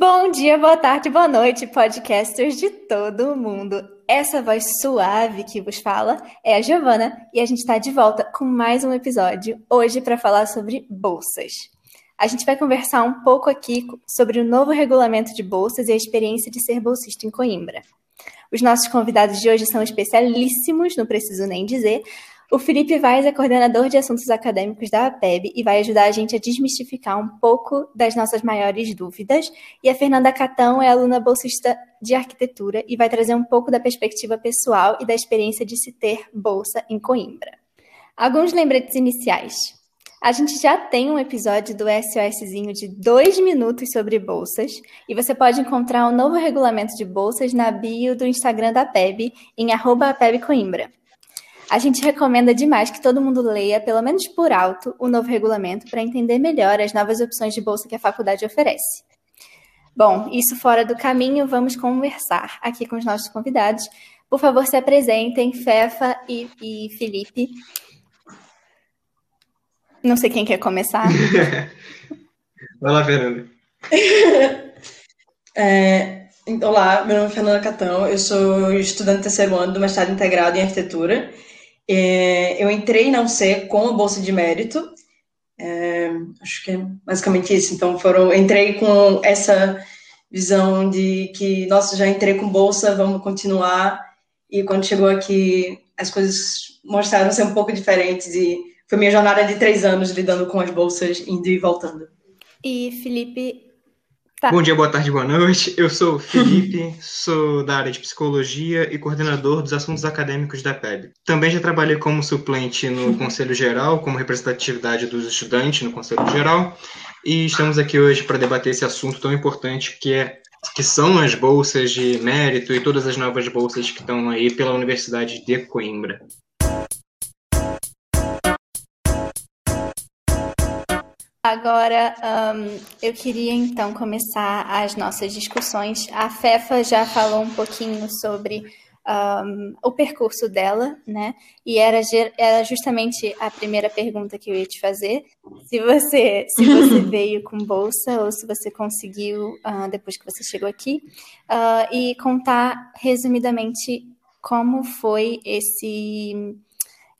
Bom dia, boa tarde, boa noite, podcasters de todo mundo. Essa voz suave que vos fala é a Giovana e a gente está de volta com mais um episódio hoje para falar sobre bolsas. A gente vai conversar um pouco aqui sobre o novo regulamento de bolsas e a experiência de ser bolsista em Coimbra. Os nossos convidados de hoje são especialíssimos, não preciso nem dizer, o Felipe Vaz é coordenador de assuntos acadêmicos da APEB e vai ajudar a gente a desmistificar um pouco das nossas maiores dúvidas. E a Fernanda Catão é aluna bolsista de arquitetura e vai trazer um pouco da perspectiva pessoal e da experiência de se ter bolsa em Coimbra. Alguns lembretes iniciais. A gente já tem um episódio do SOSzinho de dois minutos sobre bolsas e você pode encontrar o um novo regulamento de bolsas na bio do Instagram da PEB em arroba Coimbra. A gente recomenda demais que todo mundo leia, pelo menos por alto, o novo regulamento para entender melhor as novas opções de bolsa que a faculdade oferece. Bom, isso fora do caminho, vamos conversar aqui com os nossos convidados. Por favor, se apresentem, Fefa e, e Felipe. Não sei quem quer começar. Vai lá, Fernanda. é, olá, meu nome é Fernanda Catão, eu sou estudante terceiro ano do mestrado integrado em arquitetura é, eu entrei na UC com a bolsa de mérito, é, acho que é basicamente isso. Então, foram, entrei com essa visão de que, nossa, já entrei com bolsa, vamos continuar. E quando chegou aqui, as coisas mostraram ser um pouco diferentes e foi minha jornada de três anos lidando com as bolsas, indo e voltando. E Felipe, Tá. Bom dia, boa tarde, boa noite. Eu sou o Felipe, sou da área de psicologia e coordenador dos assuntos acadêmicos da PEB. Também já trabalhei como suplente no Conselho Geral, como representatividade dos estudantes no Conselho Geral, e estamos aqui hoje para debater esse assunto tão importante que é que são as bolsas de mérito e todas as novas bolsas que estão aí pela Universidade de Coimbra. Agora, um, eu queria então começar as nossas discussões. A FEFA já falou um pouquinho sobre um, o percurso dela, né? E era, era justamente a primeira pergunta que eu ia te fazer. Se você, se você veio com bolsa ou se você conseguiu uh, depois que você chegou aqui. Uh, e contar resumidamente como foi esse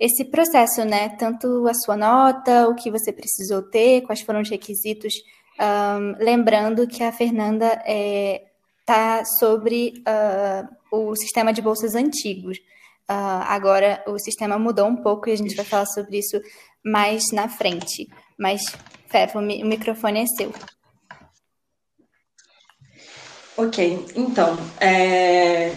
esse processo, né? Tanto a sua nota, o que você precisou ter, quais foram os requisitos. Um, lembrando que a Fernanda está é, tá sobre uh, o sistema de bolsas antigos. Uh, agora o sistema mudou um pouco e a gente vai falar sobre isso mais na frente. Mas, Fefa, o, mi o microfone é seu. Ok, então, é,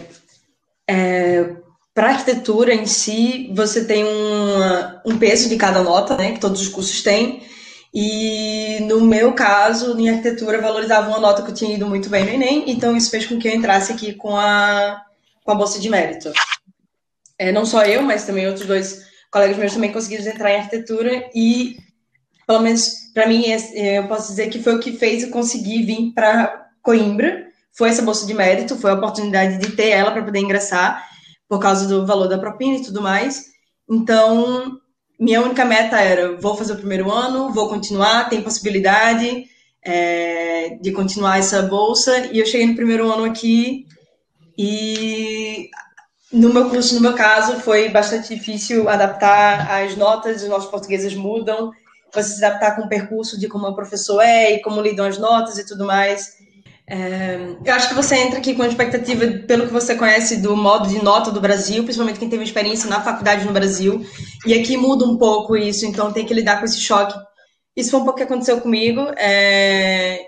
é, para arquitetura em si, você tem um, um peso de cada nota, né, que todos os cursos têm. E no meu caso, em arquitetura, valorizava uma nota que eu tinha ido muito bem no Enem, então isso fez com que eu entrasse aqui com a, com a bolsa de mérito. É, não só eu, mas também outros dois colegas meus também conseguiram entrar em arquitetura e, pelo menos para mim, é, eu posso dizer que foi o que fez eu conseguir vir para Coimbra. Foi essa bolsa de mérito, foi a oportunidade de ter ela para poder ingressar por causa do valor da propina e tudo mais. Então, minha única meta era: vou fazer o primeiro ano, vou continuar, tem possibilidade é, de continuar essa bolsa. E eu cheguei no primeiro ano aqui e no meu curso, no meu caso, foi bastante difícil adaptar as notas, os nossos portugueses mudam, você se adaptar com o percurso de como o professor é e como lidam as notas e tudo mais. É, eu acho que você entra aqui com a expectativa, pelo que você conhece do modo de nota do Brasil, principalmente quem teve experiência na faculdade no Brasil, e aqui muda um pouco isso, então tem que lidar com esse choque. Isso foi um pouco que aconteceu comigo. É,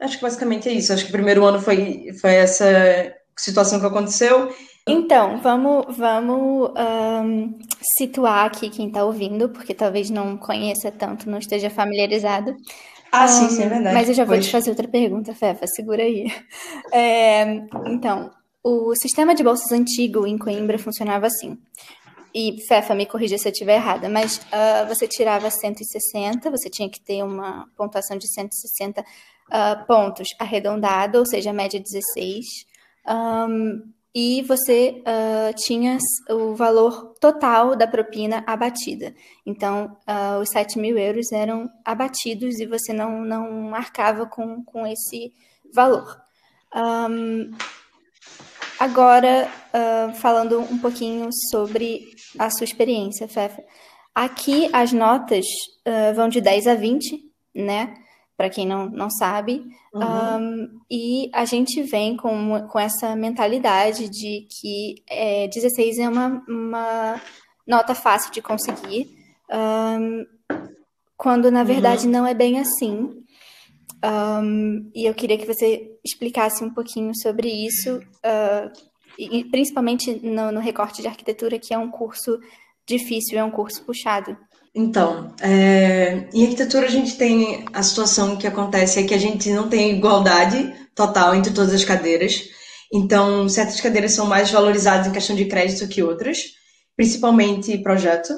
acho que basicamente é isso. Acho que o primeiro ano foi, foi essa situação que aconteceu. Então, vamos, vamos um, situar aqui quem está ouvindo, porque talvez não conheça tanto, não esteja familiarizado. Ah, um, sim, sim, é verdade. Mas eu já vou te fazer outra pergunta, Fefa, segura aí. É, então, o sistema de bolsas antigo em Coimbra funcionava assim. E, Fefa, me corrija se eu estiver errada, mas uh, você tirava 160, você tinha que ter uma pontuação de 160 uh, ah, pontos arredondado, ou seja, a média 16. Um, e você uh, tinha o valor total da propina abatida. Então, uh, os 7 mil euros eram abatidos e você não, não arcava com, com esse valor. Um, agora, uh, falando um pouquinho sobre a sua experiência, Fefa. Aqui as notas vão de 10 a 20, né? Para quem não, não sabe. Uhum. Um, e a gente vem com, com essa mentalidade de que é, 16 é uma, uma nota fácil de conseguir, um, quando na verdade uhum. não é bem assim. Um, e eu queria que você explicasse um pouquinho sobre isso, uh, e, principalmente no, no recorte de arquitetura, que é um curso difícil, é um curso puxado. Então, é, em arquitetura a gente tem a situação que acontece é que a gente não tem igualdade total entre todas as cadeiras. Então, certas cadeiras são mais valorizadas em questão de crédito que outras, principalmente projeto.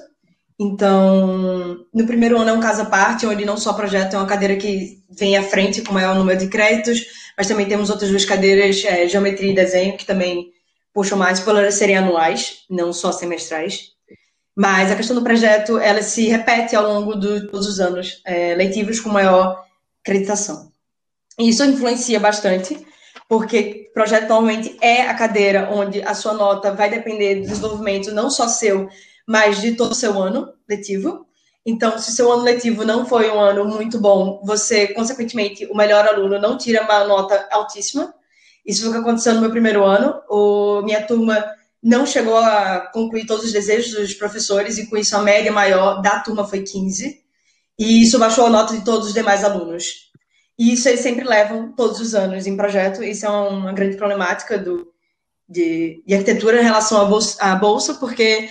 Então, no primeiro ano é um caso à parte, onde não só projeto é uma cadeira que vem à frente com maior número de créditos, mas também temos outras duas cadeiras, é, geometria e desenho, que também puxam mais por serem anuais, não só semestrais. Mas a questão do projeto, ela se repete ao longo de todos os anos é, letivos com maior acreditação. E isso influencia bastante, porque projeto normalmente é a cadeira onde a sua nota vai depender do desenvolvimento não só seu, mas de todo o seu ano letivo. Então, se seu ano letivo não foi um ano muito bom, você, consequentemente, o melhor aluno não tira uma nota altíssima. Isso foi o que aconteceu no meu primeiro ano. O, minha turma não chegou a concluir todos os desejos dos professores e com isso a média maior da turma foi 15 e isso baixou a nota de todos os demais alunos. E isso eles sempre levam todos os anos em projeto, isso é uma grande problemática do, de, de arquitetura em relação à bolsa, à bolsa, porque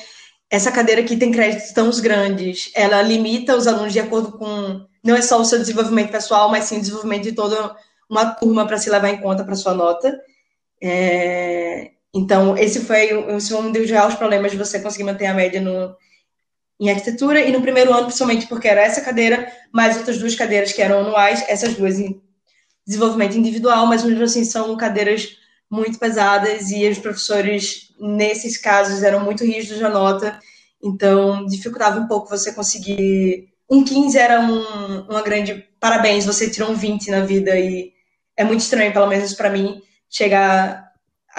essa cadeira aqui tem créditos tão grandes, ela limita os alunos de acordo com, não é só o seu desenvolvimento pessoal, mas sim o desenvolvimento de toda uma turma para se levar em conta para sua nota. É, então, esse foi, esse um dos reais problemas de você conseguir manter a média no, em arquitetura, e no primeiro ano, principalmente porque era essa cadeira, mais outras duas cadeiras que eram anuais, essas duas em desenvolvimento individual, mas mesmo assim são cadeiras muito pesadas e os professores, nesses casos, eram muito rígidos na nota, então dificultava um pouco você conseguir. Um 15 era um, uma grande parabéns, você tirou um 20 na vida e é muito estranho, pelo menos para mim, chegar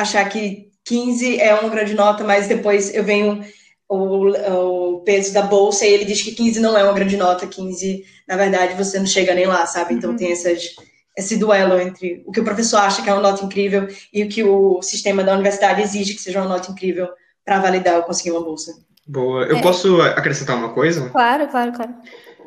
achar que 15 é uma grande nota, mas depois eu venho o, o, peso da bolsa e ele diz que 15 não é uma grande nota, 15, na verdade, você não chega nem lá, sabe? Então uhum. tem essas, esse duelo entre o que o professor acha que é uma nota incrível e o que o sistema da universidade exige que seja uma nota incrível para validar ou conseguir uma bolsa. Boa. Eu é. posso acrescentar uma coisa? Claro, claro, claro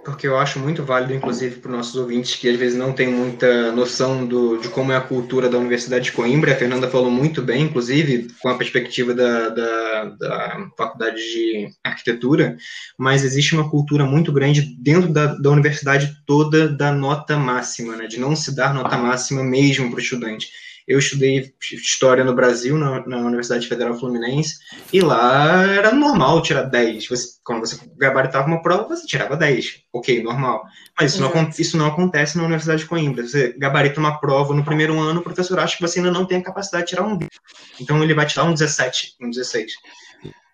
porque eu acho muito válido, inclusive, para os nossos ouvintes que às vezes não têm muita noção do, de como é a cultura da Universidade de Coimbra. A Fernanda falou muito bem, inclusive, com a perspectiva da, da, da Faculdade de Arquitetura, mas existe uma cultura muito grande dentro da, da universidade toda da nota máxima, né, de não se dar nota máxima mesmo para o estudante. Eu estudei História no Brasil, na, na, Universidade Federal Fluminense, e lá era normal tirar 10. Você, quando você gabaritava uma prova, você tirava 10. Ok, normal. Mas isso, não, isso não acontece na Universidade de Coimbra. Você gabarita uma prova no primeiro ano, o professor acha que você ainda não tem a capacidade de tirar um 20. Então ele vai tirar um 17, um 16.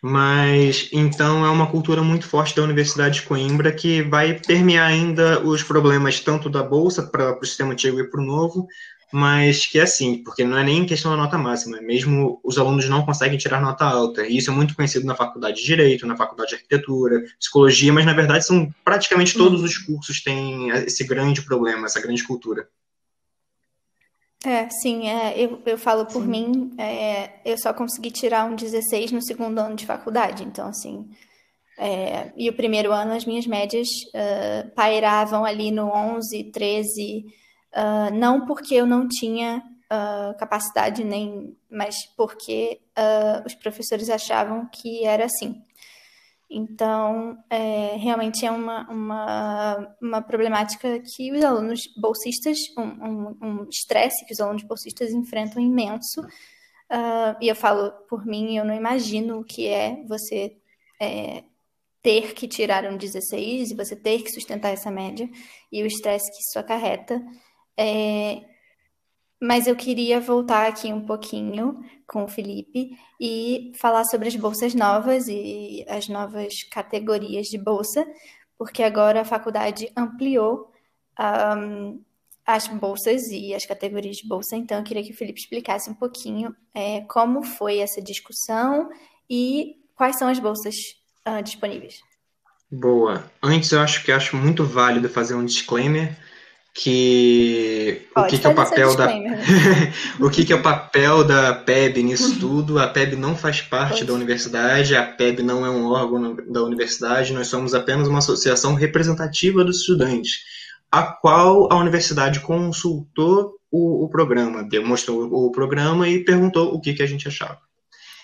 Mas então é uma cultura muito forte da Universidade de Coimbra que vai permear ainda os problemas tanto da bolsa para o sistema antigo e para o novo, mas que é assim, porque não é nem questão da nota máxima, é mesmo os alunos não conseguem tirar nota alta, e isso é muito conhecido na faculdade de Direito, na faculdade de Arquitetura, Psicologia, mas na verdade são praticamente uhum. todos os cursos têm esse grande problema, essa grande cultura. É, sim, é, eu, eu falo por sim. mim, é, eu só consegui tirar um 16 no segundo ano de faculdade, então assim, é, e o primeiro ano as minhas médias uh, pairavam ali no 11, 13, Uh, não porque eu não tinha uh, capacidade, nem, mas porque uh, os professores achavam que era assim. Então, é, realmente é uma, uma, uma problemática que os alunos bolsistas, um estresse um, um que os alunos bolsistas enfrentam imenso. e eu falo por mim, eu não imagino o que é você é, ter que tirar um 16 e você ter que sustentar essa média e o estresse que isso acarreta. É, Mas eu queria voltar aqui um pouquinho com o Felipe e falar sobre as bolsas novas e as novas categorias de bolsa, porque agora a faculdade ampliou um, as bolsas e as categorias de bolsa. Então, eu queria que o Felipe explicasse um pouquinho é, como foi essa discussão e quais são as bolsas uh, disponíveis. Boa. Antes, eu acho que acho muito válido fazer um disclaimer que o que, que é o papel da o que, que é o papel da PEB nisso tudo? A PEB não faz parte pois. da universidade, a PEB não é um órgão da universidade, nós somos apenas uma associação representativa dos estudantes, a qual a universidade consultou o, o programa, demonstrou o programa e perguntou o que, que a gente achava.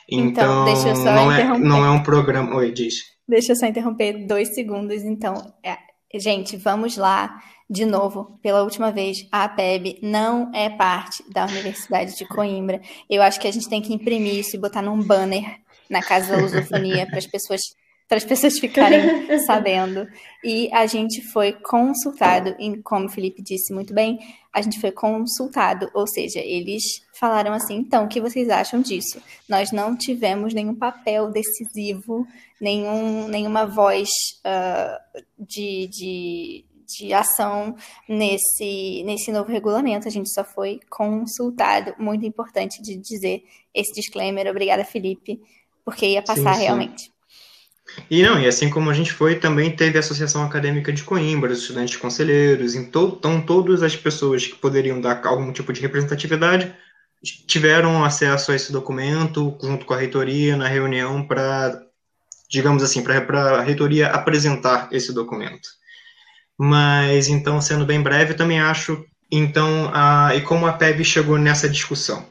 Então, então não, é, não é um programa. Oi, diz. Deixa eu só interromper dois segundos. Então, é, gente, vamos lá de novo, pela última vez, a APEB não é parte da Universidade de Coimbra. Eu acho que a gente tem que imprimir isso e botar num banner na Casa da Lusofonia para as pessoas para as pessoas ficarem sabendo. E a gente foi consultado, e como o Felipe disse muito bem, a gente foi consultado, ou seja, eles falaram assim: então, o que vocês acham disso? Nós não tivemos nenhum papel decisivo, nenhum, nenhuma voz uh, de, de de ação nesse, nesse novo regulamento. A gente só foi consultado. Muito importante de dizer esse disclaimer. Obrigada, Felipe, porque ia passar sim, sim. realmente. E não, e assim como a gente foi, também teve a Associação Acadêmica de Coimbra, os estudantes conselheiros, então todas as pessoas que poderiam dar algum tipo de representatividade tiveram acesso a esse documento junto com a reitoria na reunião para, digamos assim, para a reitoria apresentar esse documento. Mas, então, sendo bem breve, também acho, então, a, e como a PEB chegou nessa discussão?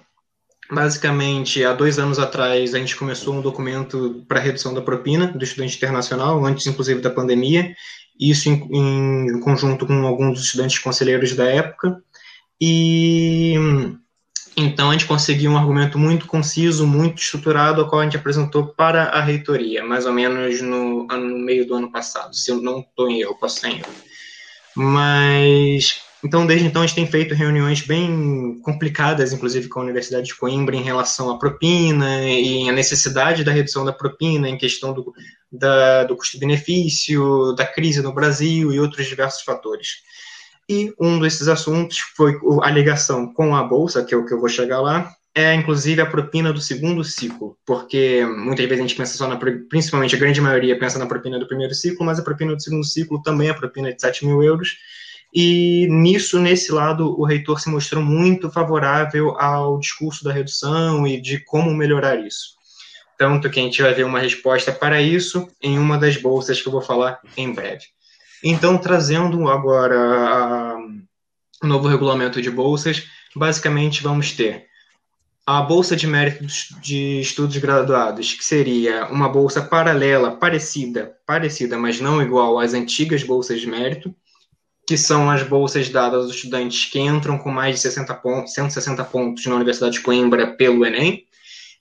Basicamente, há dois anos atrás, a gente começou um documento para redução da propina do estudante internacional, antes, inclusive, da pandemia, isso em, em conjunto com alguns estudantes conselheiros da época, e então a gente conseguiu um argumento muito conciso, muito estruturado, ao qual a gente apresentou para a reitoria, mais ou menos no, no meio do ano passado, se eu não estou em erro, posso estar em erro. Mas então, desde então, a gente tem feito reuniões bem complicadas, inclusive com a Universidade de Coimbra, em relação à propina e a necessidade da redução da propina, em questão do, do custo-benefício, da crise no Brasil e outros diversos fatores. E um desses assuntos foi a ligação com a Bolsa, que é o que eu vou chegar lá, é inclusive a propina do segundo ciclo, porque muitas vezes a gente pensa só na, principalmente a grande maioria pensa na propina do primeiro ciclo, mas a propina do segundo ciclo também é a propina de 7 mil euros, e nisso, nesse lado, o reitor se mostrou muito favorável ao discurso da redução e de como melhorar isso. Tanto que a gente vai ver uma resposta para isso em uma das bolsas que eu vou falar em breve. Então, trazendo agora o novo regulamento de bolsas, basicamente vamos ter a bolsa de mérito de estudos graduados, que seria uma bolsa paralela, parecida, parecida, mas não igual às antigas bolsas de mérito, que são as bolsas dadas aos estudantes que entram com mais de 60 pontos, 160 pontos na Universidade de Coimbra pelo Enem,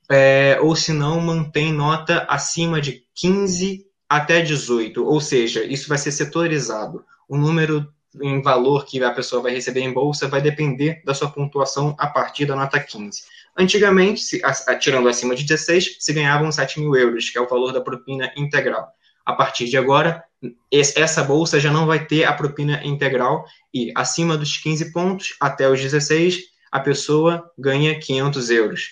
é, ou se não, mantém nota acima de 15 até 18, ou seja, isso vai ser setorizado. O número em valor que a pessoa vai receber em bolsa vai depender da sua pontuação a partir da nota 15. Antigamente, se, tirando acima de 16, se ganhavam 7 mil euros, que é o valor da propina integral. A partir de agora, essa bolsa já não vai ter a propina integral e acima dos 15 pontos até os 16 a pessoa ganha 500 euros.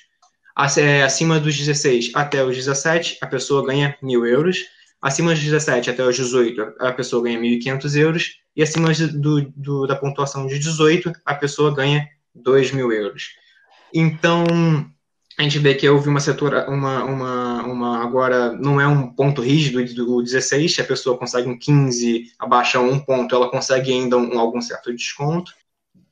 É, acima dos 16 até os 17 a pessoa ganha 1.000 euros. Acima dos 17 até os 18 a pessoa ganha 1.500 euros e acima do, do, da pontuação de 18 a pessoa ganha 2.000 euros. Então a gente vê que houve uma setora, uma, uma, uma, agora não é um ponto rígido do 16, se a pessoa consegue um 15, abaixa um ponto, ela consegue ainda um, algum certo desconto.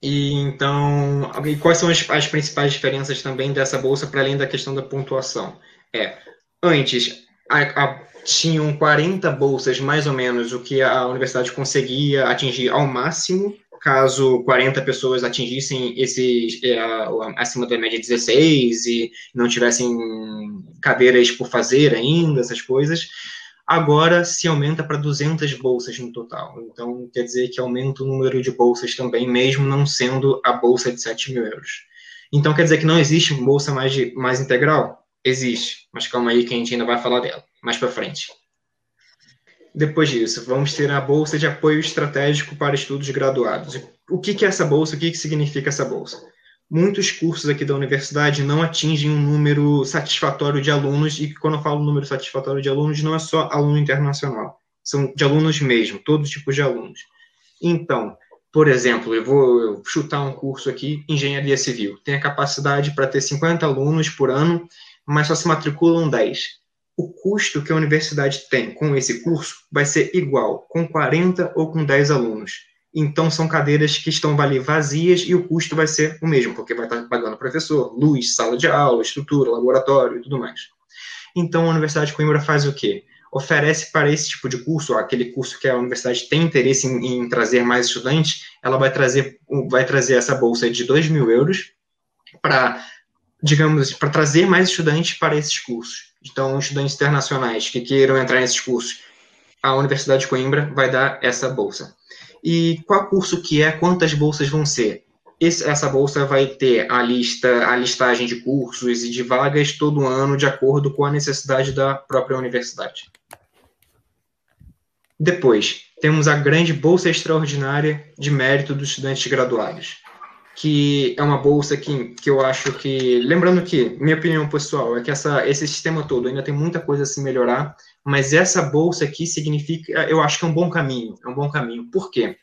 E então, e quais são as, as principais diferenças também dessa bolsa para além da questão da pontuação? É, antes a, a, tinham 40 bolsas mais ou menos o que a universidade conseguia atingir ao máximo caso 40 pessoas atingissem esses é, acima da média 16 e não tivessem cadeiras por fazer ainda, essas coisas, agora se aumenta para 200 bolsas no total. Então, quer dizer que aumenta o número de bolsas também, mesmo não sendo a bolsa de 7 mil euros. Então quer dizer que não existe bolsa mais, de, mais integral? Existe, mas calma aí que a gente ainda vai falar dela mais para frente. Depois disso, vamos ter a Bolsa de Apoio Estratégico para Estudos Graduados. O que, é essa bolsa? O que, que significa essa bolsa? Muitos cursos aqui da universidade não atingem um número satisfatório de alunos, e quando eu falo número satisfatório de alunos, não é só aluno internacional, são de alunos mesmo, todos tipos de alunos. Então, por exemplo, eu vou chutar um curso aqui, Engenharia Civil. Tem a capacidade para ter 50 alunos por ano, mas só se matriculam 10 o custo que a universidade tem com esse curso vai ser igual, com 40 ou com 10 alunos. Então, são cadeiras que estão ali vazias e o custo vai ser o mesmo, porque vai estar pagando professor, luz, sala de aula, estrutura, laboratório e tudo mais. Então, a Universidade de Coimbra faz o quê? Oferece para esse tipo de curso, aquele curso que a universidade tem interesse em, em trazer mais estudantes, ela vai trazer, vai trazer essa bolsa de 2 mil euros para, digamos, para trazer mais estudantes para esses cursos. Então, estudantes internacionais que queiram entrar nesses cursos, a Universidade de Coimbra vai dar essa bolsa. E qual curso que é, quantas bolsas vão ser? Esse, essa bolsa vai ter a lista, a listagem de cursos e de vagas todo ano, de acordo com a necessidade da própria universidade. Depois, temos a grande bolsa extraordinária de mérito dos estudantes graduados que é uma bolsa que, que eu acho que. Lembrando que, minha opinião pessoal, é que essa, esse sistema todo ainda tem muita coisa a se melhorar, mas essa bolsa aqui significa. Eu acho que é um bom caminho. É um bom caminho. Por quê?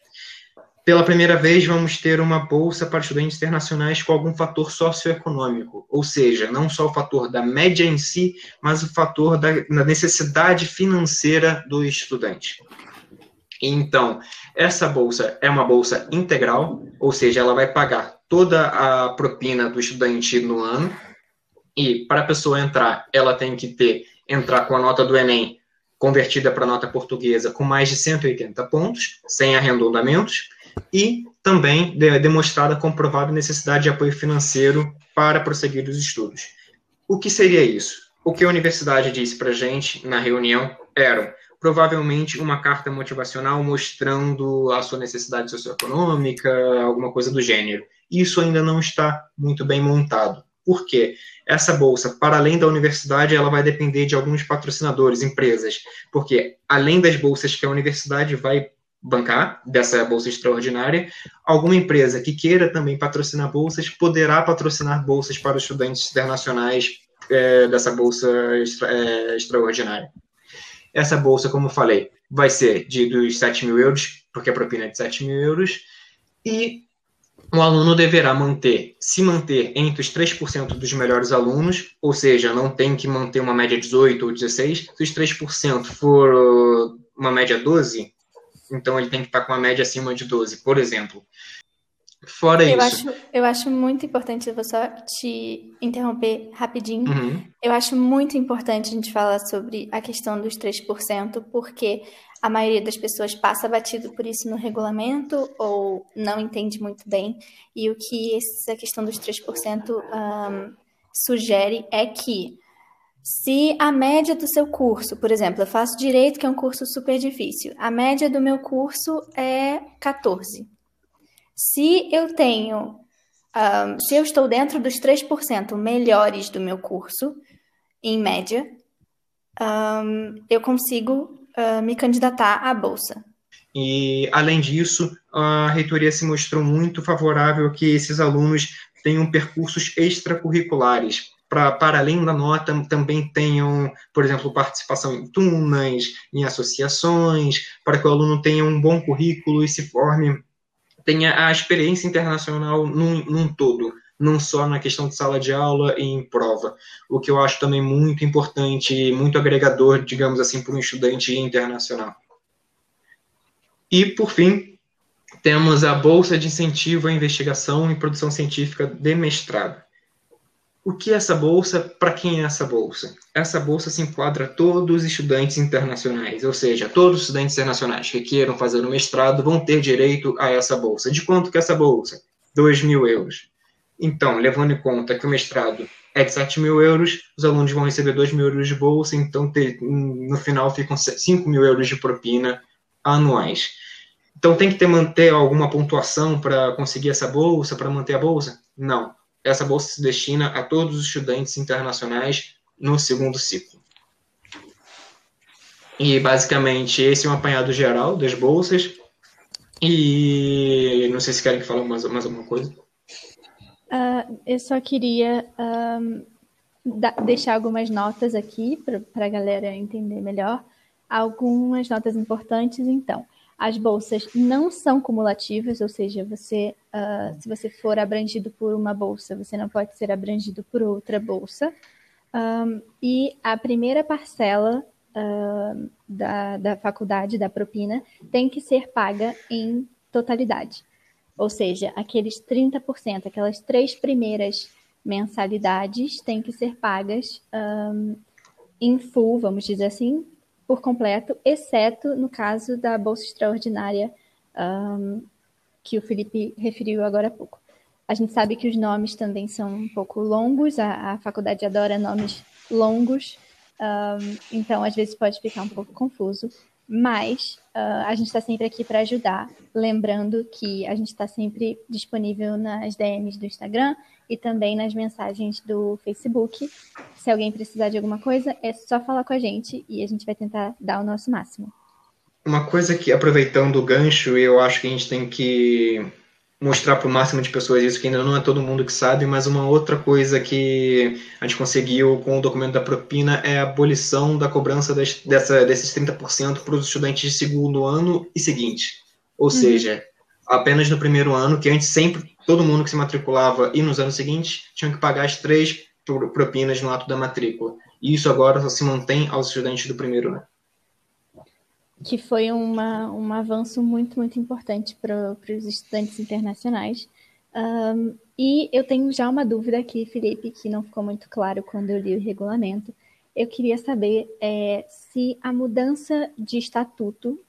Pela primeira vez, vamos ter uma bolsa para estudantes internacionais com algum fator socioeconômico, ou seja, não só o fator da média em si, mas o fator da, da necessidade financeira do estudante. Então, essa bolsa é uma bolsa integral, ou seja, ela vai pagar toda a propina do estudante no ano. E para a pessoa entrar, ela tem que ter entrar com a nota do Enem convertida para nota portuguesa com mais de 180 pontos, sem arredondamentos, e também de, demonstrada comprovada necessidade de apoio financeiro para prosseguir os estudos. O que seria isso? O que a universidade disse para a gente na reunião era provavelmente uma carta motivacional mostrando a sua necessidade socioeconômica, alguma coisa do gênero. Isso ainda não está muito bem montado. Por quê? Essa bolsa, para além da universidade, ela vai depender de alguns patrocinadores, empresas, porque além das bolsas que a universidade vai bancar, dessa bolsa extraordinária, alguma empresa que queira também patrocinar bolsas poderá patrocinar bolsas para estudantes internacionais é, dessa bolsa extra, é, extraordinária. Essa bolsa, como eu falei, vai ser de dos 7 mil euros, porque a propina é de 7 mil euros, e o aluno deverá manter, se manter entre os 3% dos melhores alunos, ou seja, não tem que manter uma média 18 ou 16, se os 3% for uh, uma média 12, então ele tem que estar com uma média acima de 12, por exemplo. Fora eu isso. Acho, eu acho muito importante, vou só te interromper rapidinho. Uhum. Eu acho muito importante a gente falar sobre a questão dos 3%, porque a maioria das pessoas passa batido por isso no regulamento ou não entende muito bem. E o que essa questão dos 3% um, sugere é que se a média do seu curso, por exemplo, eu faço direito, que é um curso super difícil, a média do meu curso é 14. Se eu tenho, se eu estou dentro dos 3% melhores do meu curso, em média, um, eu consigo uh, me candidatar à bolsa. E, além disso, a reitoria se mostrou muito favorável que esses alunos tenham percursos extracurriculares, para, para além da nota, também tenham, por exemplo, participação em turmas, em associações, para que o aluno tenha um bom currículo e se forme tenha a experiência internacional num, num todo, não só na questão de sala de aula e em prova, o que eu acho também muito importante, muito agregador, digamos assim, para um estudante internacional. E, por fim, temos a Bolsa de Incentivo à Investigação e Produção Científica de Mestrado. O que é essa bolsa? Para quem é essa bolsa? Essa bolsa se enquadra a todos os estudantes internacionais, ou seja, todos os estudantes internacionais que queiram fazer o mestrado vão ter direito a essa bolsa. De quanto que é essa bolsa? 2 mil euros. Então, levando em conta que o mestrado é de 7 mil euros, os alunos vão receber 2 mil euros de bolsa, então no final ficam 5 mil euros de propina anuais. Então tem que ter manter alguma pontuação para conseguir essa bolsa, para manter a bolsa? Não essa bolsa se destina a todos os estudantes internacionais no segundo ciclo. E basicamente esse é um apanhado geral das bolsas. E não sei se querem que mais, mais alguma coisa. Uh, eu só queria um, deixar algumas notas aqui para a galera entender melhor. Algumas notas importantes, então. As bolsas não são cumulativas, ou seja, você, uh, se você for abrangido por uma bolsa, você não pode ser abrangido por outra bolsa. Um, e a primeira parcela uh, da, da faculdade, da propina, tem que ser paga em totalidade. Ou seja, aqueles 30%, aquelas três primeiras mensalidades têm que ser pagas um, em full, vamos dizer assim, por completo, exceto no caso da bolsa extraordinária um, que o Felipe referiu agora há pouco. A gente sabe que os nomes também são um pouco longos, a, a faculdade adora nomes longos, um, então às vezes pode ficar um pouco confuso, mas uh, a gente está sempre aqui para ajudar, lembrando que a gente está sempre disponível nas DMs do Instagram e também nas mensagens do Facebook. Se alguém precisar de alguma coisa, é só falar com a gente e a gente vai tentar dar o nosso máximo. Uma coisa que, aproveitando o gancho, eu acho que a gente tem que mostrar para o máximo de pessoas isso, que ainda não é todo mundo que sabe, mas uma outra coisa que a gente conseguiu com o documento da propina é a abolição da cobrança das, dessa, desses 30% para os estudantes de segundo ano e seguinte. Ou uhum. seja, apenas no primeiro ano, que antes sempre todo mundo que se matriculava e nos anos seguintes tinham que pagar as três propinas no ato da matrícula. E isso agora só se mantém aos estudantes do primeiro ano que foi uma, um avanço muito, muito importante para os estudantes internacionais. Um, e eu tenho já uma dúvida aqui, Felipe, que não ficou muito claro quando eu li o regulamento. Eu queria saber é, se a mudança de estatuto.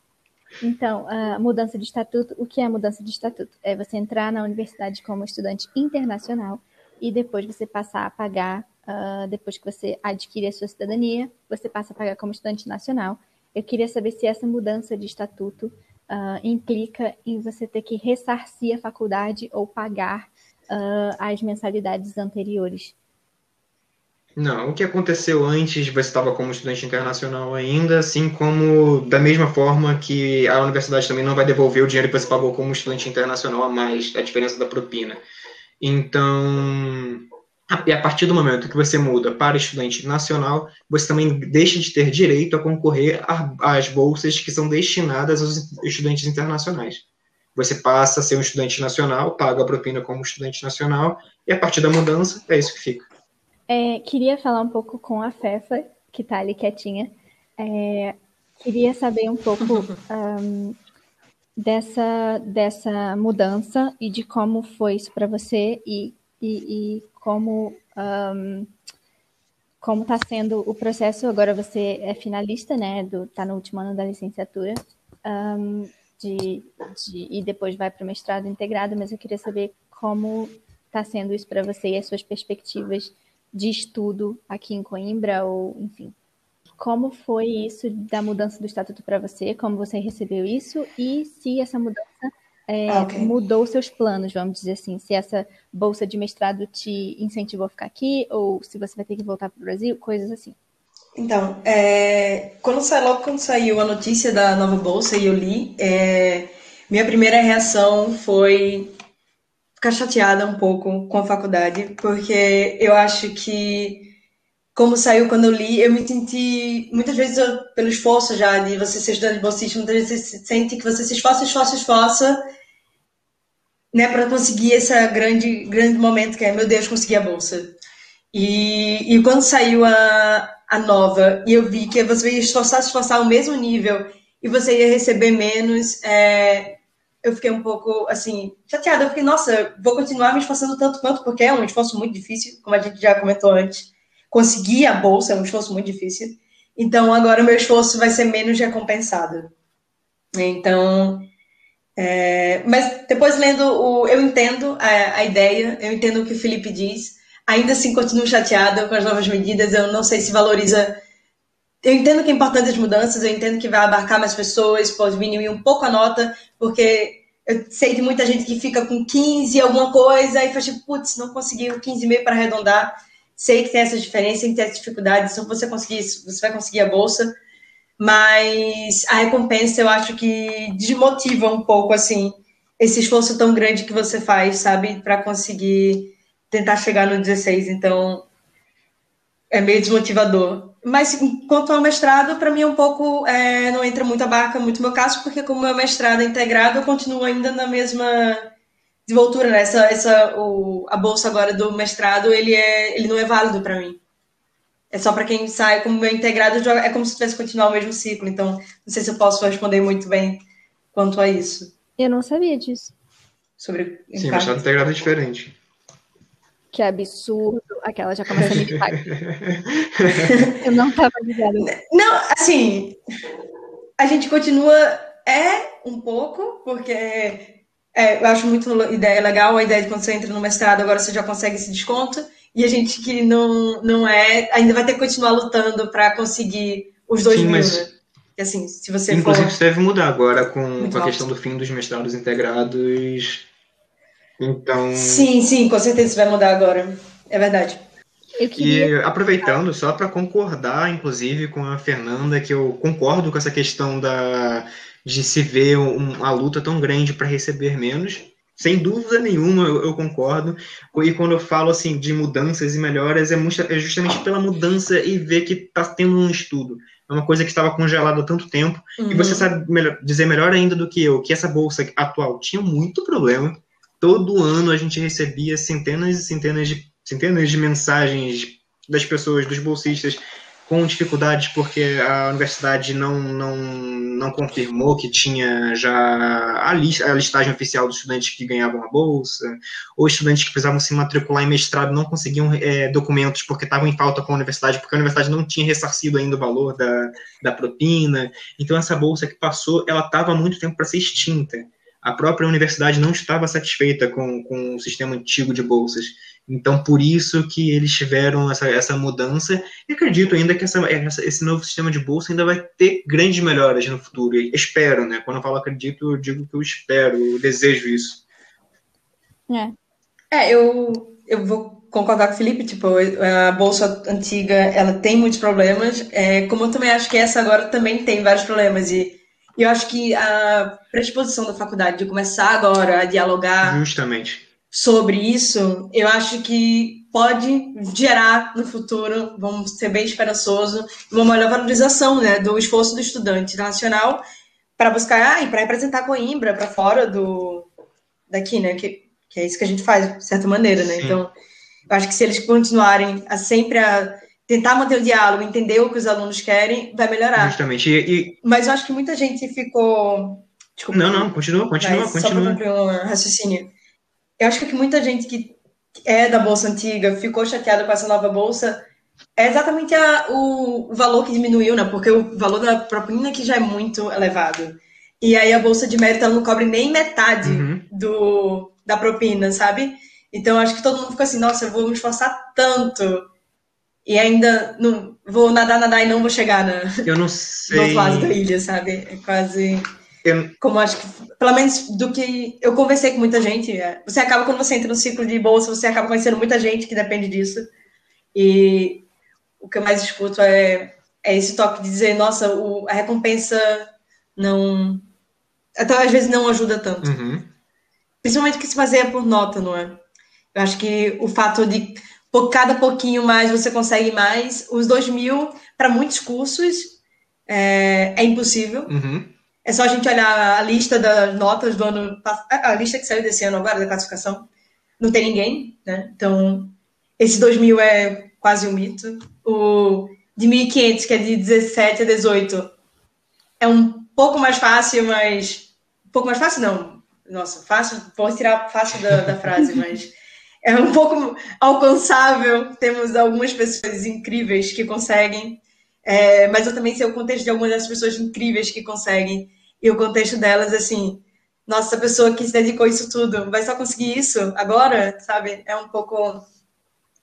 Então, a mudança de estatuto, o que é a mudança de estatuto? É você entrar na universidade como estudante internacional e depois você passar a pagar, uh, depois que você adquire a sua cidadania, você passa a pagar como estudante nacional eu queria saber se essa mudança de estatuto uh, implica em você ter que ressarcir a faculdade ou pagar uh, as mensalidades anteriores. Não, o que aconteceu antes, você estava como estudante internacional ainda, assim como da mesma forma que a universidade também não vai devolver o dinheiro que você pagou como estudante internacional a mais, a diferença da propina. Então, e a partir do momento que você muda para estudante nacional, você também deixa de ter direito a concorrer às bolsas que são destinadas aos estudantes internacionais. Você passa a ser um estudante nacional, paga a propina como estudante nacional, e a partir da mudança, é isso que fica. É, queria falar um pouco com a Fefa, que está ali quietinha. É, queria saber um pouco um, dessa, dessa mudança e de como foi isso para você e, e, e como um, como está sendo o processo. Agora você é finalista, né? Está no último ano da licenciatura. Um, de, de, e depois vai para o mestrado integrado, mas eu queria saber como está sendo isso para você e as suas perspectivas de estudo aqui em Coimbra, ou enfim. Como foi isso da mudança do estatuto para você? Como você recebeu isso? E se essa mudança é, ah, okay. mudou seus planos, vamos dizer assim, se essa bolsa de mestrado te incentivou a ficar aqui ou se você vai ter que voltar para o Brasil, coisas assim. Então, é, quando logo quando saiu a notícia da nova bolsa e eu li, é, minha primeira reação foi ficar chateada um pouco com a faculdade, porque eu acho que como saiu quando eu li, eu me senti, muitas vezes, eu, pelo esforço já de você ser estudante bolsista, muitas vezes você sente que você se esforça, esforça, esforça, né, para conseguir esse grande, grande momento que é, meu Deus, consegui a bolsa. E, e quando saiu a, a nova e eu vi que você ia esforçar, esforçar ao mesmo nível e você ia receber menos, é, eu fiquei um pouco, assim, chateada. Eu fiquei, nossa, vou continuar me esforçando tanto quanto, porque é um esforço muito difícil, como a gente já comentou antes. Conseguir a bolsa é um esforço muito difícil. Então, agora o meu esforço vai ser menos recompensado. Então, é, mas depois lendo o. Eu entendo a, a, ideia, eu entendo o que o Felipe diz. Ainda assim, continuo chateada com as novas medidas. Eu não sei se valoriza. Eu entendo que é importante as mudanças, eu entendo que vai abarcar mais pessoas, pode diminuir um pouco a nota, porque eu sei de muita gente que fica com 15 alguma coisa e faz tipo, putz, não conseguiu 15,5 para arredondar. Sei que tem essa diferença, tem essa dificuldade. Se você conseguir isso, você vai conseguir a bolsa. Mas a recompensa eu acho que desmotiva um pouco, assim, esse esforço tão grande que você faz, sabe, para conseguir tentar chegar no 16. Então, é meio desmotivador. Mas quanto ao mestrado, para mim é um pouco. É, não entra muito a barca, muito meu caso, porque como meu mestrado é integrado, eu continuo ainda na mesma desenvoltura, né? Essa, essa, o, a bolsa agora do mestrado, ele, é, ele não é válido para mim. É só para quem sai como meu integrado, é como se tivesse continuar o mesmo ciclo. Então, não sei se eu posso responder muito bem quanto a isso. Eu não sabia disso. Sobre Sim, mestrado integrado é diferente. Que absurdo. Aquela já começa a me irritar. Eu não estava ligada. Não, assim, a gente continua, é um pouco, porque é, eu acho muito ideia legal a ideia de quando você entra no mestrado, agora você já consegue esse desconto, e a gente que não, não é, ainda vai ter que continuar lutando para conseguir os dois Sim, mil, mas... né? Assim, se você Inclusive, for... isso deve mudar agora com, com a questão do fim dos mestrados integrados então. Sim, sim, com certeza isso vai mudar agora. É verdade. Queria... E aproveitando, só para concordar, inclusive, com a Fernanda, que eu concordo com essa questão da, de se ver uma luta tão grande para receber menos. Sem dúvida nenhuma, eu, eu, concordo. E quando eu falo assim de mudanças e melhoras, é, muito, é justamente pela mudança e ver que está tendo um estudo. É uma coisa que estava congelada há tanto tempo. Uhum. E você sabe melhor, dizer melhor ainda do que eu que essa bolsa atual tinha muito problema todo ano a gente recebia centenas e centenas de, centenas de mensagens das pessoas, dos bolsistas, com dificuldades porque a universidade não, não, não confirmou que tinha já a, lista, a listagem oficial dos estudantes que ganhavam a bolsa, ou estudantes que precisavam se matricular em mestrado não conseguiam é, documentos porque estavam em falta com a universidade, porque a universidade não tinha ressarcido ainda o valor da, da propina. Então, essa bolsa que passou, ela estava há muito tempo para ser extinta a própria universidade não estava satisfeita com, com o sistema antigo de bolsas. Então, por isso que eles tiveram essa, essa mudança. E acredito ainda que essa, essa, esse novo sistema de bolsa ainda vai ter grandes melhoras no futuro. E espero, né? Quando eu falo acredito, eu digo que eu espero, eu desejo isso. É, é eu, eu vou concordar com o Felipe. Tipo, a bolsa antiga, ela tem muitos problemas. É, como eu também acho que essa agora também tem vários problemas. E e eu acho que a predisposição da faculdade de começar agora a dialogar Justamente. Sobre isso, eu acho que pode gerar no futuro, vamos ser bem esperançoso, uma maior valorização né, do esforço do estudante nacional para buscar ah, e para representar Coimbra para fora do daqui, né? Que, que é isso que a gente faz, de certa maneira, né? Sim. Então, eu acho que se eles continuarem a sempre a tentar manter o diálogo, entender o que os alunos querem, vai melhorar. Justamente. E, e... Mas eu acho que muita gente ficou. Desculpa, não, não, continua, continua, continua. Só para um raciocínio. Eu acho que muita gente que é da bolsa antiga ficou chateada com essa nova bolsa é exatamente a, o, o, valor que diminuiu, né? Porque o valor da propina que já é muito elevado. E aí a bolsa de mérito ela não cobre nem metade uhum. do, da propina, sabe? Então acho que todo mundo ficou assim, nossa, eu vou me esforçar tanto e ainda não vou nadar, nadar e não vou chegar na, eu não sei. no outro lado da ilha, sabe? É quase. Eu... Como acho que, pelo menos do que eu conversei com muita gente, é, você acaba, quando você entra no ciclo de bolsa, você acaba conhecendo muita gente que depende disso. E o que eu mais escuto é, é esse toque de dizer, nossa, o, a recompensa não. Até às vezes não ajuda tanto. Uhum. Principalmente que se baseia por nota, não é? Eu acho que o fato de por cada pouquinho mais você consegue mais. Os dois mil, para muitos cursos, é, é impossível. Uhum. É só a gente olhar a lista das notas do ano a lista que saiu desse ano agora, da classificação. Não tem ninguém, né? Então, esse 2000 é quase um mito. O de 1500, que é de 17 a 18, é um pouco mais fácil, mas. Um pouco mais fácil, não. Nossa, fácil, posso tirar fácil da, da frase, mas é um pouco alcançável. Temos algumas pessoas incríveis que conseguem, é, mas eu também sei o contexto de algumas dessas pessoas incríveis que conseguem. E o contexto delas, assim, nossa, essa pessoa que se dedicou a isso tudo vai só conseguir isso agora, sabe? É um pouco.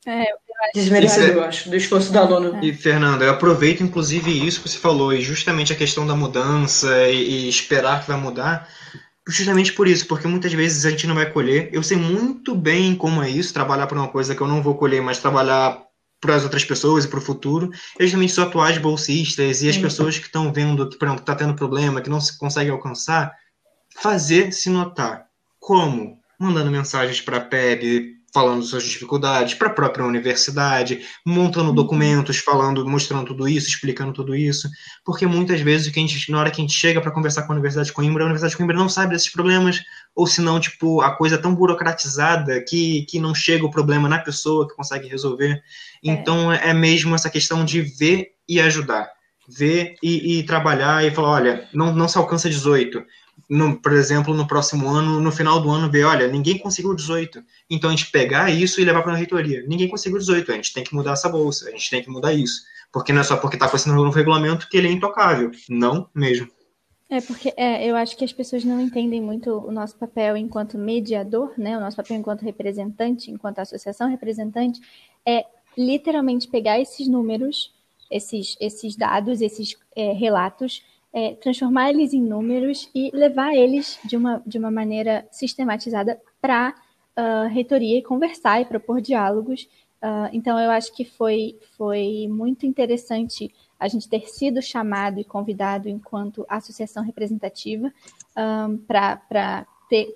É, desmerecedor, eu acho, do esforço do aluno. E, Fernanda, eu aproveito, inclusive, isso que você falou, e justamente a questão da mudança e, e esperar que vai mudar Justamente por isso, porque muitas vezes a gente não vai colher. Eu sei muito bem como é isso, trabalhar por uma coisa que eu não vou colher, mas trabalhar para as outras pessoas e para o futuro. E justamente os atuais bolsistas e as pessoas que estão vendo que está tendo problema, que não se consegue alcançar, fazer se notar. Como? Mandando mensagens para a PEB, falando suas dificuldades, para a própria universidade, montando uhum. documentos, falando, mostrando tudo isso, explicando tudo isso, porque muitas vezes que a gente, na hora que a gente chega para conversar com a Universidade de Coimbra, a Universidade de Coimbra não sabe desses problemas, ou se não, tipo, a coisa é tão burocratizada que, que não chega o problema na pessoa que consegue resolver. É. Então é mesmo essa questão de ver e ajudar. Ver e, e trabalhar e falar, olha, não, não se alcança 18, no, por exemplo, no próximo ano, no final do ano, ver, olha, ninguém conseguiu 18. Então a gente pegar isso e levar para a reitoria. Ninguém conseguiu 18, a gente tem que mudar essa bolsa, a gente tem que mudar isso. Porque não é só porque está esse novo regulamento que ele é intocável. Não mesmo. É porque é, eu acho que as pessoas não entendem muito o nosso papel enquanto mediador, né? O nosso papel enquanto representante, enquanto associação representante, é literalmente pegar esses números, esses, esses dados, esses é, relatos é, transformar eles em números e levar eles de uma, de uma maneira sistematizada para a uh, reitoria e conversar e propor diálogos. Uh, então, eu acho que foi, foi muito interessante a gente ter sido chamado e convidado enquanto associação representativa um, para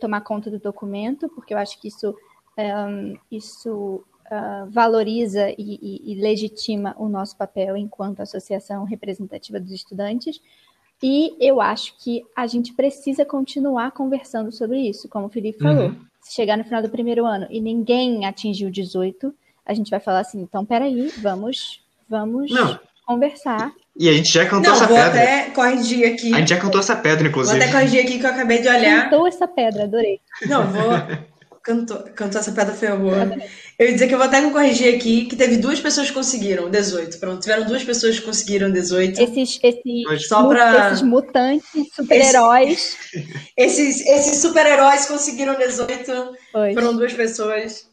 tomar conta do documento, porque eu acho que isso, um, isso uh, valoriza e, e, e legitima o nosso papel enquanto associação representativa dos estudantes. E eu acho que a gente precisa continuar conversando sobre isso, como o Felipe falou. Uhum. Se chegar no final do primeiro ano e ninguém atingiu 18, a gente vai falar assim, então peraí, vamos, vamos Não. conversar. E a gente já cantou Não, essa vou pedra. até corrigir aqui. A gente já cantou essa pedra, inclusive. Vou até corrigir aqui que eu acabei de olhar. Cantou essa pedra, adorei. Não, vou. Cantou, cantou essa pedra foi boa. Eu ia dizer que eu vou até me corrigir aqui, que teve duas pessoas que conseguiram 18. Pronto, tiveram duas pessoas que conseguiram 18. Esses, esses, Só pra... esses mutantes, super-heróis. Esses, esses super-heróis conseguiram 18. Pois. Foram duas pessoas.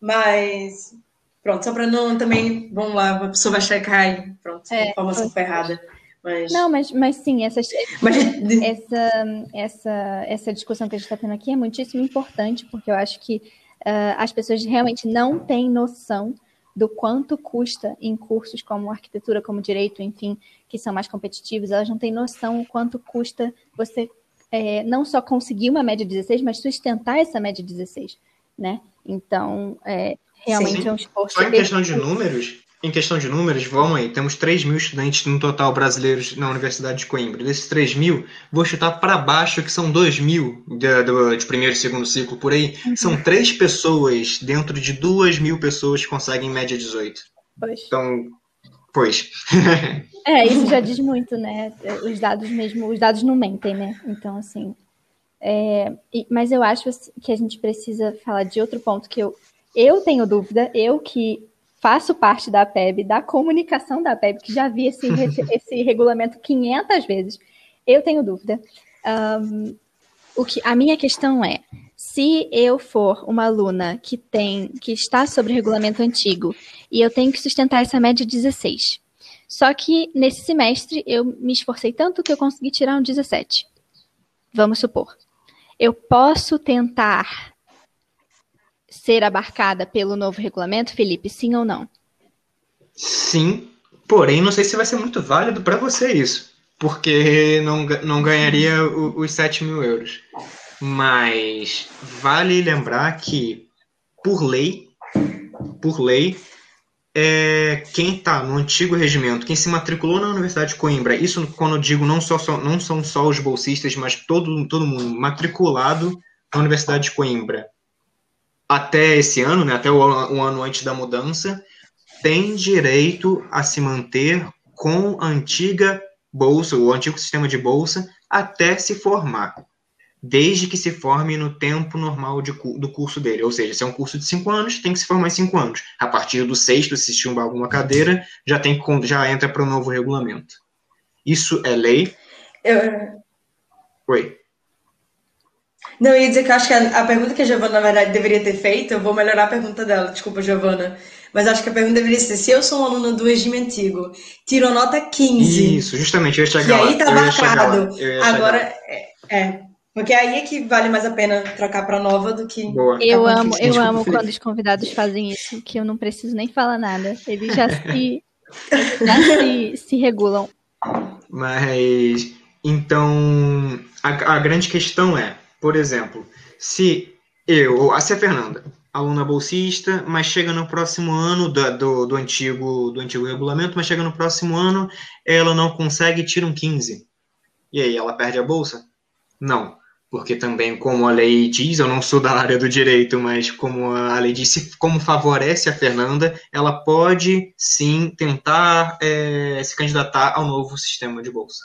Mas, pronto, só para não também, vamos lá, a pessoa vai checar aí. Pronto, é, informação foi errada. Mas... Não, mas, mas sim, essa, mas... essa, essa, essa discussão que a gente está tendo aqui é muitíssimo importante, porque eu acho que uh, as pessoas realmente não têm noção do quanto custa em cursos como arquitetura, como direito, enfim, que são mais competitivos, elas não têm noção o quanto custa você é, não só conseguir uma média de 16, mas sustentar essa média de 16, né? Então, é, realmente Sim. é um esforço. Só em questão de números, em questão de números, vamos aí, temos 3 mil estudantes no total brasileiros na Universidade de Coimbra. Desses 3 mil, vou chutar para baixo, que são 2 mil de, de, de, primeiro e segundo ciclo por aí. Uhum. São três pessoas dentro de 2 mil pessoas que conseguem média 18. Pois. Então, pois. é, isso já diz muito, né? Os dados mesmo, os dados não mentem, né? Então, assim. É, mas eu acho que a gente precisa falar de outro ponto que eu, eu tenho dúvida, eu que faço parte da PEB, da comunicação da PEB, que já vi esse, esse regulamento 500 vezes. Eu tenho dúvida. Um, o que a minha questão é, se eu for uma aluna que tem que está sobre regulamento antigo e eu tenho que sustentar essa média 16. Só que nesse semestre eu me esforcei tanto que eu consegui tirar um 17. Vamos supor. Eu posso tentar ser abarcada pelo novo regulamento, Felipe? Sim ou não? Sim, porém não sei se vai ser muito válido para você isso, porque não, não ganharia os 7 mil euros. Mas vale lembrar que, por lei, por lei, é, quem está no antigo regimento, quem se matriculou na Universidade de Coimbra, isso quando eu digo não, só, só, não são só os bolsistas, mas todo, todo mundo matriculado na Universidade de Coimbra, até esse ano, né, até o, o ano antes da mudança, tem direito a se manter com a antiga bolsa, o antigo sistema de bolsa, até se formar. Desde que se forme no tempo normal de, do curso dele. Ou seja, se é um curso de cinco anos, tem que se formar em cinco anos. A partir do sexto, se chumbar alguma cadeira, já, tem, já entra para o novo regulamento. Isso é lei. Eu... Oi. Não, eu ia dizer que eu acho que a, a, pergunta que a Giovana, na verdade, deveria ter feito, eu vou melhorar a pergunta dela, desculpa, Giovana. Mas acho que a pergunta deveria ser: se eu sou uma aluna do regime antigo, tiro nota 15. Isso, justamente, eu ia chegar E aí tá marcado. Agora, é, é, Porque aí é que vale mais a pena trocar para nova do que. Boa. Eu Tá amo, eu amo Felipe. quando os convidados fazem isso, que eu não preciso nem falar nada. Eles já se, já se, se regulam. Mas então a, a grande questão é, por exemplo, se eu, a Fernanda, aluna bolsista, mas chega no próximo ano do, do, do antigo do antigo regulamento, mas chega no próximo ano, ela não consegue tira um 15. E aí ela perde a bolsa? Não. Porque também, como a lei diz, eu não sou da área do direito, mas como a lei diz, se- como favorece a Fernanda, ela pode sim tentar eh, se candidatar ao novo sistema de bolsa.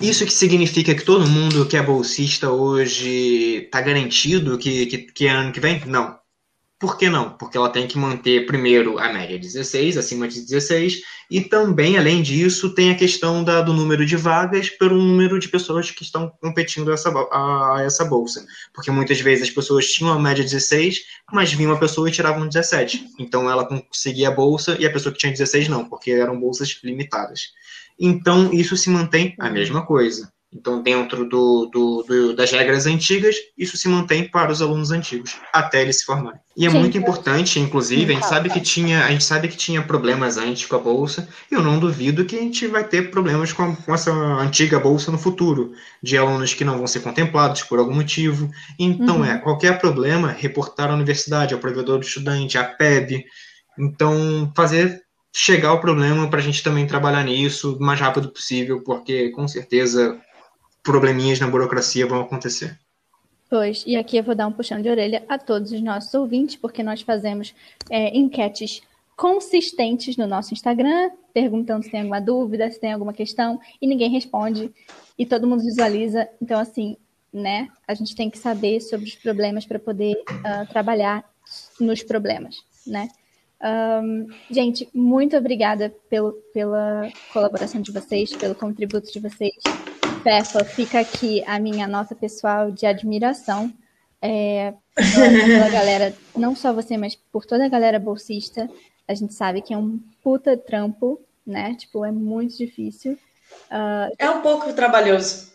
Isso que significa que todo mundo que é bolsista hoje está garantido que, que, que é ano que vem? Não. Por que não? Porque ela tem que manter primeiro a média 16, acima de 16, e também, além disso, tem a questão da- do número de vagas pelo número de pessoas que estão competindo a essa, bo- a essa bolsa. Porque muitas vezes as pessoas tinham a média 16, mas vinha uma pessoa e tirava um 17. Então ela conseguia a bolsa e a pessoa que tinha 16 não, porque eram bolsas limitadas. Então isso se mantém a mesma coisa. Então, dentro do, do- do- das regras antigas, isso se mantém para os alunos antigos, até eles se formarem. E é Sim. muito importante, inclusive, a gente sabe que tinha, a gente sabe que tinha problemas antes com a bolsa, e eu não duvido que a gente vai ter problemas com, a- com essa antiga bolsa no futuro, de alunos que não vão ser contemplados por algum motivo. Então, Uhum. é, qualquer problema, reportar à universidade, ao provedor do estudante, à PEB. Então, fazer chegar o problema para a gente também trabalhar nisso o mais rápido possível, porque com certeza probleminhas na burocracia vão acontecer. Pois, e aqui eu vou dar um puxão de orelha a todos os nossos ouvintes, porque nós fazemos é, enquetes consistentes no nosso Instagram, perguntando se tem alguma dúvida, se tem alguma questão, e ninguém responde, e todo mundo visualiza. Então, assim, né, a gente tem que saber sobre os problemas para poder ah, trabalhar nos problemas, né? Ahn, gente, muito obrigada pelo, pela colaboração de vocês, pelo contributo de vocês. Fefa, fica aqui a minha nota pessoal de admiração é, pela, pela galera, não só você, mas por toda a galera bolsista. A gente sabe que é um puta trampo, né? Tipo, é muito difícil. Ah, É um pouco trabalhoso.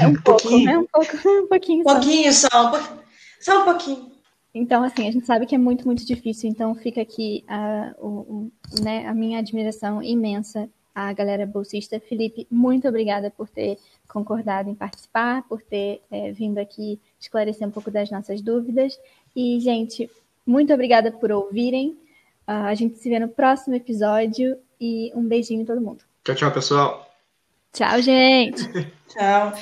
é um pouco, pouquinho. é um pouco, um pouquinho Um só. pouquinho só, um pouquinho. Só um pouquinho. Então, assim, a gente sabe que é muito, muito difícil. Então, fica aqui a, o, o- né, a minha admiração imensa à galera bolsista. Felipe, muito obrigada por ter concordado em participar, por ter eh, vindo aqui esclarecer um pouco das nossas dúvidas. E, gente, muito obrigada por ouvirem. Ah, a gente se vê no próximo episódio e um beijinho em todo mundo. Tchau, tchau, pessoal. Tchau, gente! Tchau.